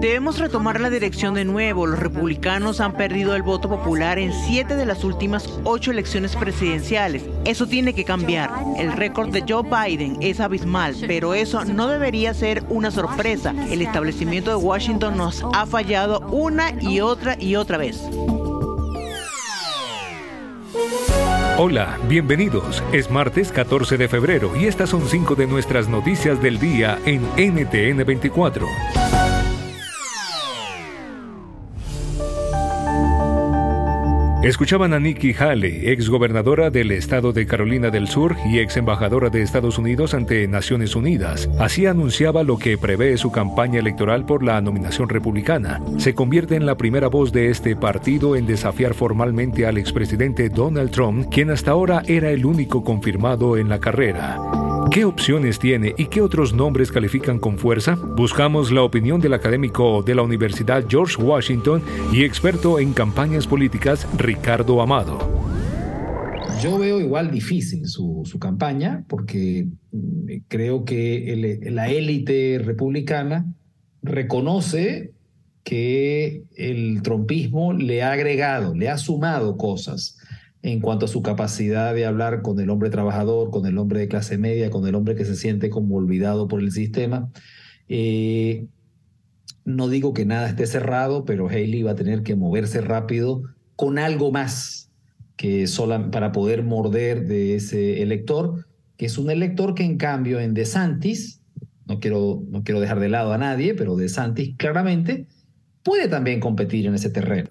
Debemos retomar la dirección de nuevo. Los republicanos han perdido el voto popular en siete de las últimas ocho elecciones presidenciales. Eso tiene que cambiar. El récord de Joe Biden es abismal, pero eso no debería ser una sorpresa. El establecimiento de Washington nos ha fallado una y otra y otra vez. Hola, bienvenidos. Es martes 14 de febrero y estas son cinco de nuestras noticias del día en NTN 24. Escuchaban a Nikki Haley, ex gobernadora del estado de Carolina del Sur y ex embajadora de Estados Unidos ante Naciones Unidas. Así anunciaba lo que prevé su campaña electoral por la nominación republicana. Se convierte en la primera voz de este partido en desafiar formalmente al expresidente Donald Trump, quien hasta ahora era el único confirmado en la carrera. ¿Qué opciones tiene y qué otros nombres califican con fuerza? Buscamos la opinión del académico de la Universidad George Washington y experto en campañas políticas, Ricardo Amado. Yo veo igual difícil su, campaña porque mm, creo que la élite republicana reconoce que el trompismo le ha agregado, le ha sumado cosas en cuanto a su capacidad de hablar con el hombre trabajador, con el hombre de clase media, con el hombre que se siente como olvidado por el sistema. Eh, no digo que nada esté cerrado, pero Haley va a tener que moverse rápido con algo más que sola, para poder morder de ese elector, que es un elector que en cambio en DeSantis, no quiero, no quiero dejar de lado a nadie, pero DeSantis claramente puede también competir en ese terreno.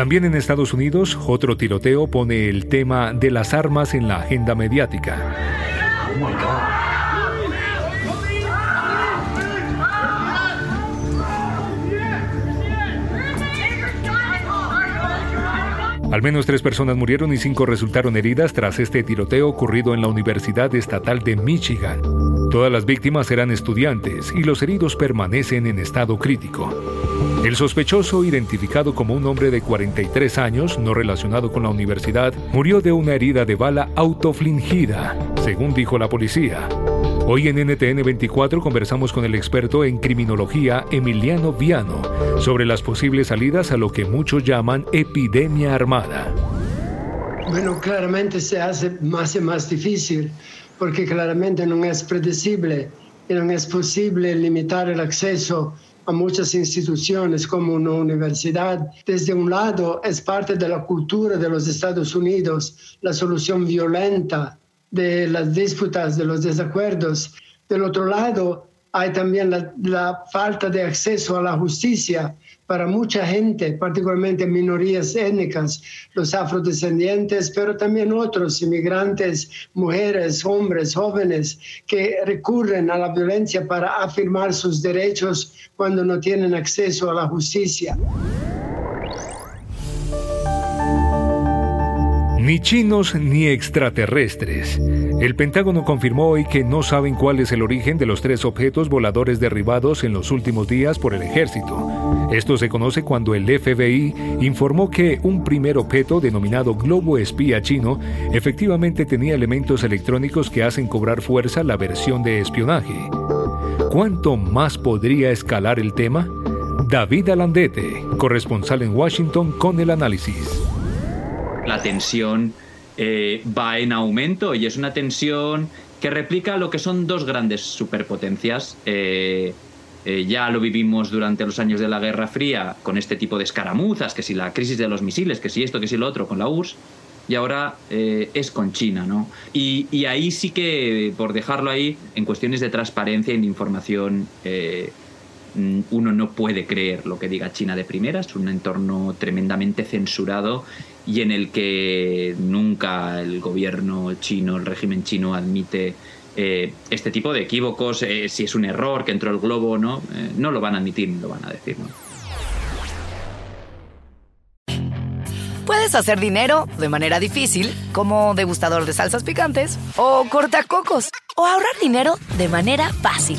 También en Estados Unidos, otro tiroteo pone el tema de las armas en la agenda mediática. Al menos tres personas murieron y cinco resultaron heridas tras este tiroteo ocurrido en la Universidad Estatal de Michigan. Todas las víctimas eran estudiantes y los heridos permanecen en estado crítico. El sospechoso, identificado como un hombre de 43 años, no relacionado con la universidad, murió de una herida de bala autoflingida, según dijo la policía. Hoy en NTN 24 conversamos con el experto en criminología Emiliano Viano sobre las posibles salidas a lo que muchos llaman epidemia armada. Bueno, claramente se hace más y más difícil porque claramente no es predecible y no es posible limitar el acceso a muchas instituciones como una universidad. Desde un lado, es parte de la cultura de los Estados Unidos la solución violenta de las disputas, de los desacuerdos. Del otro lado, hay también la, falta de acceso a la justicia para mucha gente, particularmente minorías étnicas, los afrodescendientes, pero también otros inmigrantes, mujeres, hombres, jóvenes, que recurren a la violencia para afirmar sus derechos cuando no tienen acceso a la justicia. Ni chinos ni extraterrestres. El Pentágono confirmó hoy que no saben cuál es el origen de los tres objetos voladores derribados en los últimos días por el ejército. Esto se conoce cuando el FBI informó que un primer objeto denominado globo espía chino efectivamente tenía elementos electrónicos que hacen cobrar fuerza la versión de espionaje. ¿Cuánto más podría escalar el tema? David Alandete, corresponsal en Washington con el análisis la tensión eh, va en aumento y es una tensión que replica lo que son dos grandes superpotencias. Eh, eh, ya lo vivimos durante los años de la Guerra Fría con este tipo de escaramuzas, que si la crisis de los misiles, que si esto, que si lo otro, con la URSS, y ahora es con China, ¿no? Y, ahí sí que, por dejarlo ahí, en cuestiones de transparencia y de información, mm, uno no puede creer lo que diga China de primera, es un entorno tremendamente censurado y en el que nunca el gobierno chino, el régimen chino admite eh, este tipo de equívocos, eh, si es un error que entró el globo o no, eh, no lo van a admitir ni lo van a decir. Puedes hacer dinero de manera difícil, como degustador de salsas picantes, o cortacocos, o ahorrar dinero de manera fácil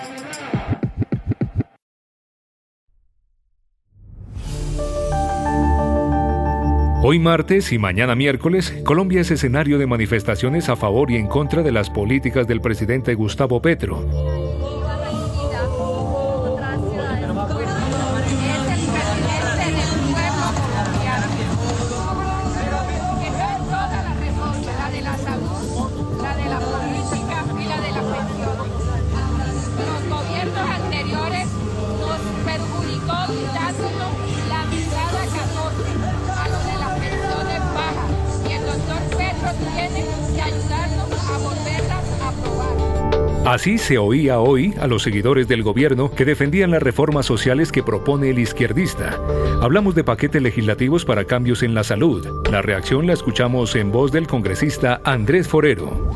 Hoy martes y mañana miércoles, Colombia es escenario de manifestaciones a favor y en contra de las políticas del presidente Gustavo Petro. Así se oía hoy a los seguidores del gobierno que defendían las reformas sociales que propone el izquierdista. Hablamos de paquetes legislativos para cambios en la salud. La reacción la escuchamos en voz del congresista Andrés Forero.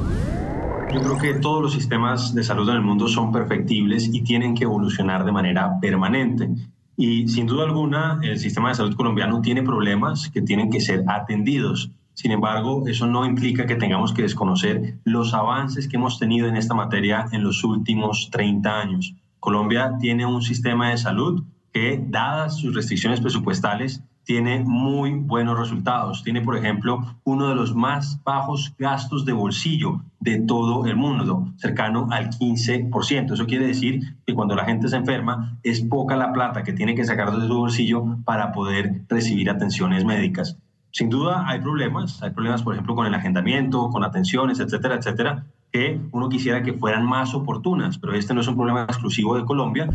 Yo creo que todos los sistemas de salud en el mundo son perfectibles y tienen que evolucionar de manera permanente. Y sin duda alguna, el sistema de salud colombiano tiene problemas que tienen que ser atendidos. Sin embargo, eso no implica que tengamos que desconocer los avances que hemos tenido en esta materia en los últimos 30 años. Colombia tiene un sistema de salud que, dadas sus restricciones presupuestales, tiene muy buenos resultados. Tiene, por ejemplo, uno de los más bajos gastos de bolsillo de todo el mundo, cercano al 15%. Eso quiere decir que cuando la gente se enferma es poca la plata que tiene que sacar de su bolsillo para poder recibir atenciones médicas. Sin duda hay problemas, hay problemas por ejemplo con el agendamiento, con atenciones, etcétera, etcétera, que uno quisiera que fueran más oportunas, pero este no es un problema exclusivo de Colombia.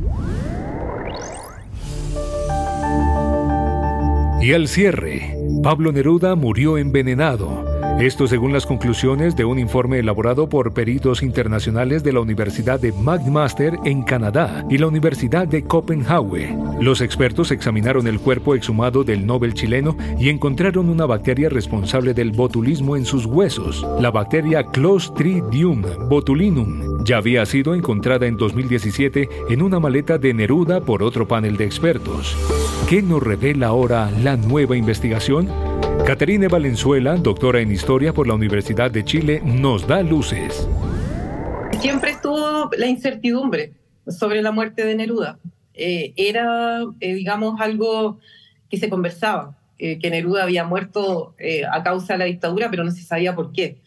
Y al cierre, Pablo Neruda murió envenenado esto según las conclusiones de un informe elaborado por peritos internacionales de la Universidad de McMaster en Canadá y la Universidad de Copenhague. Los expertos examinaron el cuerpo exhumado del Nobel chileno y encontraron una bacteria responsable del botulismo en sus huesos, la bacteria Clostridium botulinum. Ya había sido encontrada en 2017 en una maleta de Neruda por otro panel de expertos. ¿Qué nos revela ahora la nueva investigación? Caterine Valenzuela, doctora en Historia por la Universidad de Chile, nos da luces. Siempre estuvo la incertidumbre sobre la muerte de Neruda. Eh, era, eh, digamos, algo que se conversaba, eh, que Neruda había muerto a causa de la dictadura, pero no se sabía por qué.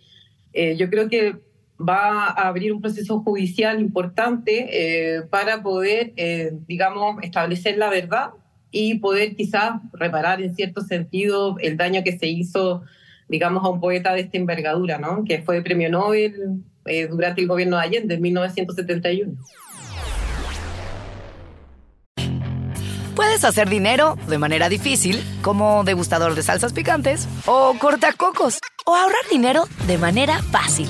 yo creo que va a abrir un proceso judicial importante para poder, digamos, establecer la verdad y poder quizás reparar en cierto sentido el daño que se hizo, digamos, a un poeta de esta envergadura, ¿no? que fue premio Nobel eh, durante el gobierno de Allende en 1971. Puedes hacer dinero de manera difícil, como degustador de salsas picantes, o cortacocos, o ahorrar dinero de manera fácil